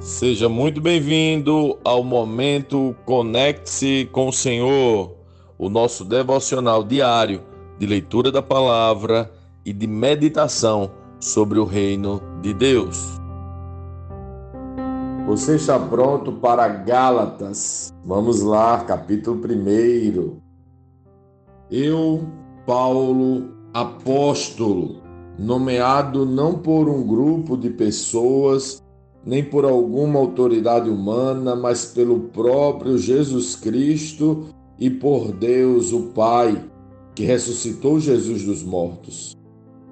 Seja muito bem-vindo ao momento Conecte-se com o Senhor, o nosso devocional diário de leitura da palavra e de meditação sobre o reino de Deus. Você está pronto para Gálatas? Vamos lá, capítulo 1. Eu, Paulo, apóstolo, nomeado não por um grupo de pessoas, nem por alguma autoridade humana, mas pelo próprio Jesus Cristo e por Deus, o Pai, que ressuscitou Jesus dos mortos.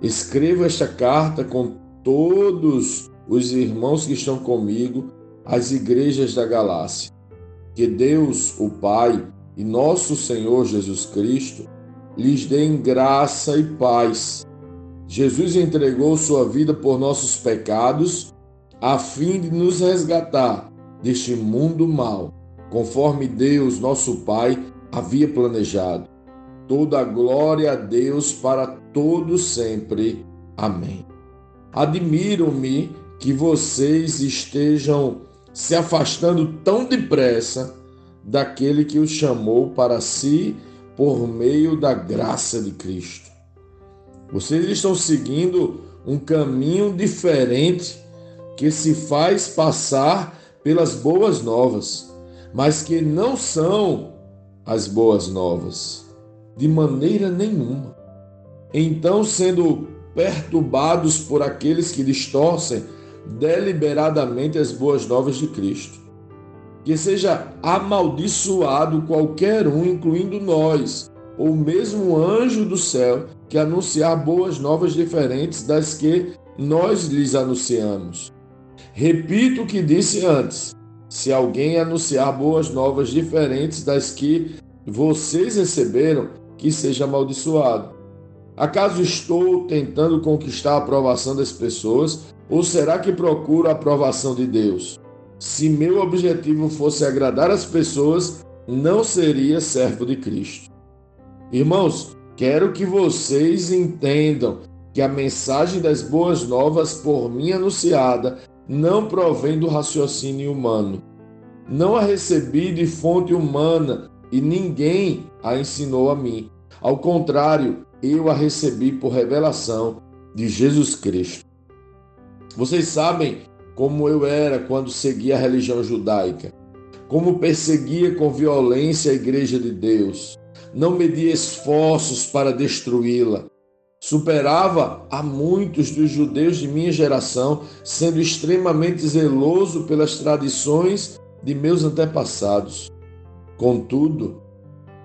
Escrevo esta carta com todos os irmãos que estão comigo às igrejas da Galácia. Que Deus, o Pai, e nosso Senhor Jesus Cristo lhes deem graça e paz. Jesus entregou sua vida por nossos pecados a fim de nos resgatar deste mundo mau, conforme Deus, nosso Pai, havia planejado. Toda a glória a Deus para todos sempre. Amém. Admiro-me que vocês estejam se afastando tão depressa daquele que os chamou para si por meio da graça de Cristo. Vocês estão seguindo um caminho diferente que se faz passar pelas boas novas, mas que não são as boas novas, de maneira nenhuma. Então, sendo perturbados por aqueles que distorcem deliberadamente as boas novas de Cristo. Que seja amaldiçoado qualquer um, incluindo nós, ou mesmo anjo do céu, que anunciar boas novas diferentes das que nós lhes anunciamos. Repito o que disse antes: se alguém anunciar boas novas diferentes das que vocês receberam, que seja amaldiçoado. Acaso estou tentando conquistar a aprovação das pessoas ou será que procuro a aprovação de Deus? Se meu objetivo fosse agradar as pessoas, não seria servo de Cristo. Irmãos, quero que vocês entendam que a mensagem das boas novas por mim anunciada não provém do raciocínio humano. Não a recebi de fonte humana e ninguém a ensinou a mim. Ao contrário, eu a recebi por revelação de Jesus Cristo. Vocês sabem como eu era quando seguia a religião judaica, como perseguia com violência a igreja de Deus, não media esforços para destruí-la, Superava a muitos dos judeus de minha geração, sendo extremamente zeloso pelas tradições de meus antepassados. Contudo,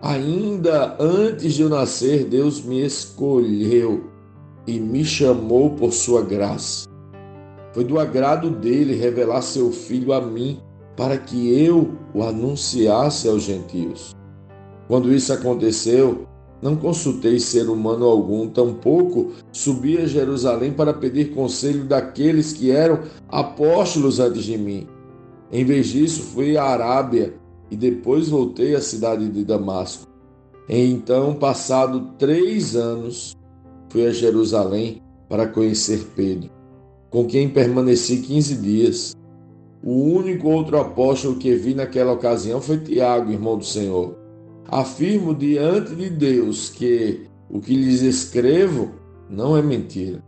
ainda antes de eu nascer, Deus me escolheu e me chamou por sua graça. Foi do agrado dele revelar seu filho a mim, para que eu o anunciasse aos gentios. Quando isso aconteceu, não consultei ser humano algum, tampouco subi a Jerusalém para pedir conselho daqueles que eram apóstolos antes de mim. Em vez disso, fui à Arábia e depois voltei à cidade de Damasco. Então, passado três anos, fui a Jerusalém para conhecer Pedro, com quem permaneci quinze dias. O único outro apóstolo que vi naquela ocasião foi Tiago, irmão do Senhor. Afirmo diante de Deus que o que lhes escrevo não é mentira.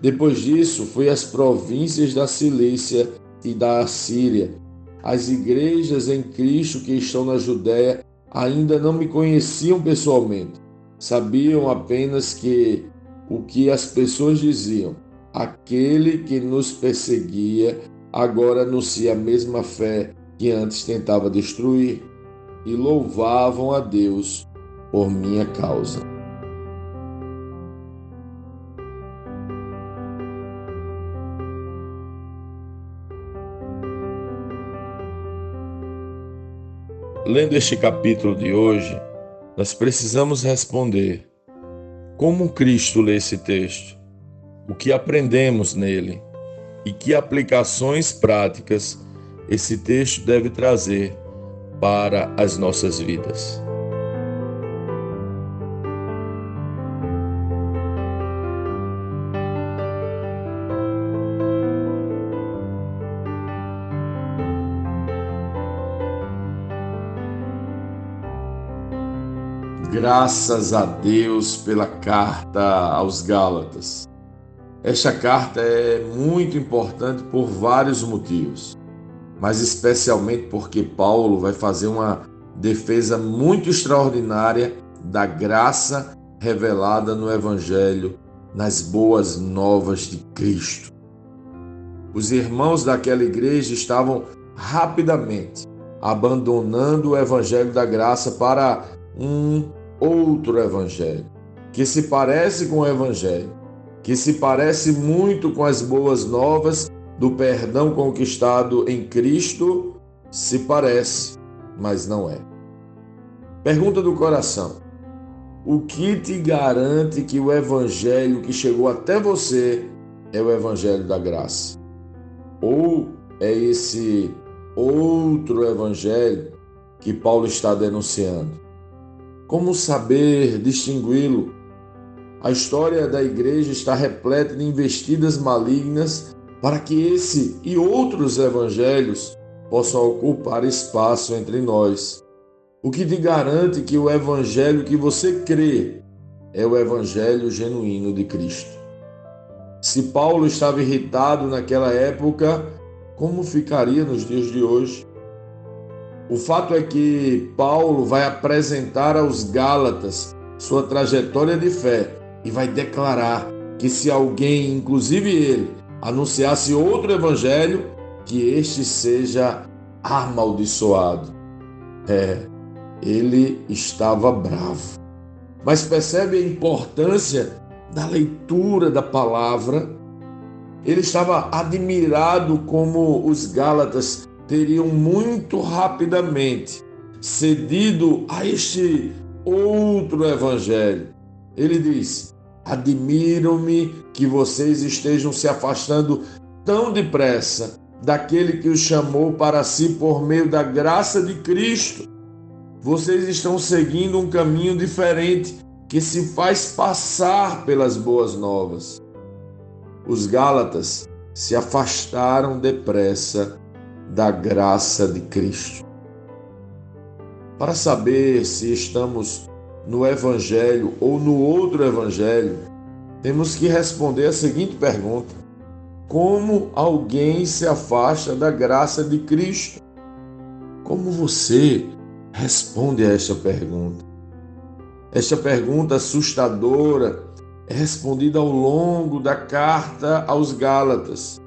Depois disso, fui às províncias da Cilícia e da Assíria. As igrejas em Cristo que estão na Judéia ainda não me conheciam pessoalmente. Sabiam apenas que o que as pessoas diziam, aquele que nos perseguia agora anuncia a mesma fé que antes tentava destruir e louvavam a Deus por minha causa. Lendo este capítulo de hoje, nós precisamos responder: como Cristo lê esse texto? O que aprendemos nele? E que aplicações práticas esse texto deve trazer para as nossas vidas. Graças a Deus pela carta aos Gálatas. Esta carta é muito importante por vários motivos mas especialmente porque Paulo vai fazer uma defesa muito extraordinária da graça revelada no Evangelho, nas boas novas de Cristo. Os irmãos daquela igreja estavam rapidamente abandonando o evangelho da graça para um outro evangelho, que se parece com o evangelho, que se parece muito com as boas novas do perdão conquistado em Cristo, se parece, mas não é. Pergunta do coração: o que te garante que o evangelho que chegou até você é o evangelho da graça? Ou é esse outro evangelho que Paulo está denunciando? Como saber distingui-lo? A história da igreja está repleta de investidas malignas para que esse e outros evangelhos possam ocupar espaço entre nós. O que te garante que o evangelho que você crê é o evangelho genuíno de Cristo? Se Paulo estava irritado naquela época, como ficaria nos dias de hoje? O fato é que Paulo vai apresentar aos Gálatas sua trajetória de fé e vai declarar que se alguém, inclusive ele, anunciasse outro evangelho, que este seja amaldiçoado. É, ele estava bravo. Mas percebe a importância da leitura da palavra, ele estava admirado como os Gálatas teriam muito rapidamente cedido a este outro evangelho. Ele diz: Admiro-me que vocês estejam se afastando tão depressa daquele que os chamou para si por meio da graça de Cristo. Vocês estão seguindo um caminho diferente que se faz passar pelas boas novas. Os Gálatas se afastaram depressa da graça de Cristo. Para saber se estamos no Evangelho ou no outro Evangelho, temos que responder a seguinte pergunta: Como alguém se afasta da graça de Cristo? Como você responde a esta pergunta? Esta pergunta assustadora é respondida ao longo da carta aos Gálatas.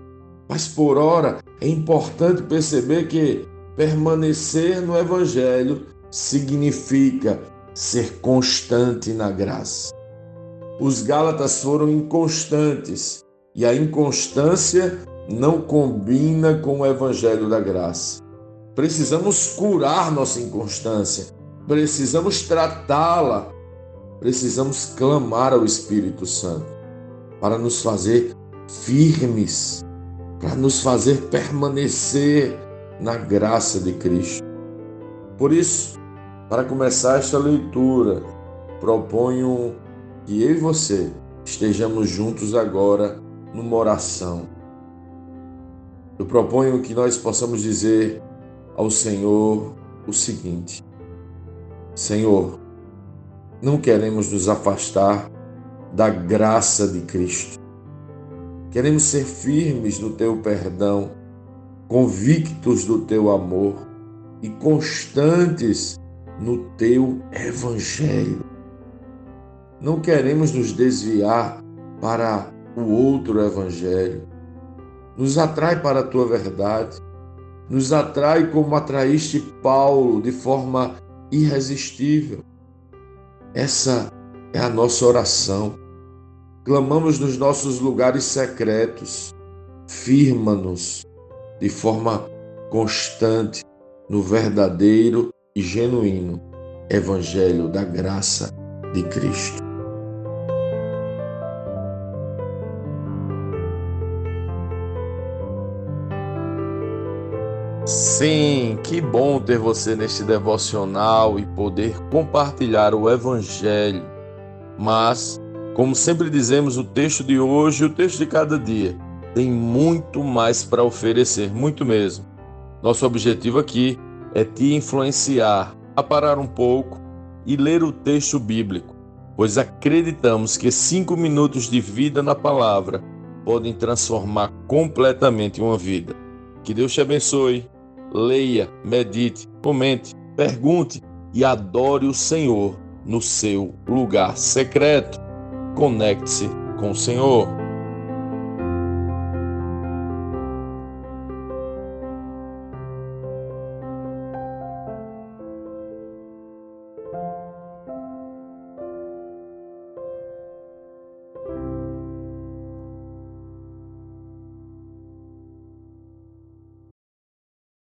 Mas por ora é importante perceber que permanecer no Evangelho significa ser constante na graça. Os Gálatas foram inconstantes e a inconstância não combina com o Evangelho da graça. Precisamos curar nossa inconstância, precisamos tratá-la precisamos clamar ao Espírito Santo para nos fazer firmes, para nos fazer permanecer na graça de Cristo. Por isso, para começar esta leitura, proponho que eu e você estejamos juntos agora numa oração. Eu proponho que nós possamos dizer ao Senhor o seguinte: Senhor, não queremos nos afastar da graça de Cristo. Queremos ser firmes no teu perdão, convictos do teu amor e constantes no teu evangelho. Não queremos nos desviar para o outro evangelho. Nos atrai para a tua verdade. Nos atrai como atraíste Paulo de forma irresistível. Essa é a nossa oração. Clamamos nos nossos lugares secretos. Firma-nos de forma constante no verdadeiro e genuíno Evangelho da graça de Cristo. Sim, que bom ter você neste devocional e poder compartilhar o Evangelho. Mas, como sempre dizemos, o texto de hoje e o texto de cada dia tem muito mais para oferecer, muito mesmo. Nosso objetivo aqui é te influenciar a parar um pouco e ler o texto bíblico, pois acreditamos que cinco minutos de vida na palavra podem transformar completamente uma vida. Que Deus te abençoe. Leia, medite, comente, pergunte e adore o Senhor no seu lugar secreto. Conecte-se com o Senhor.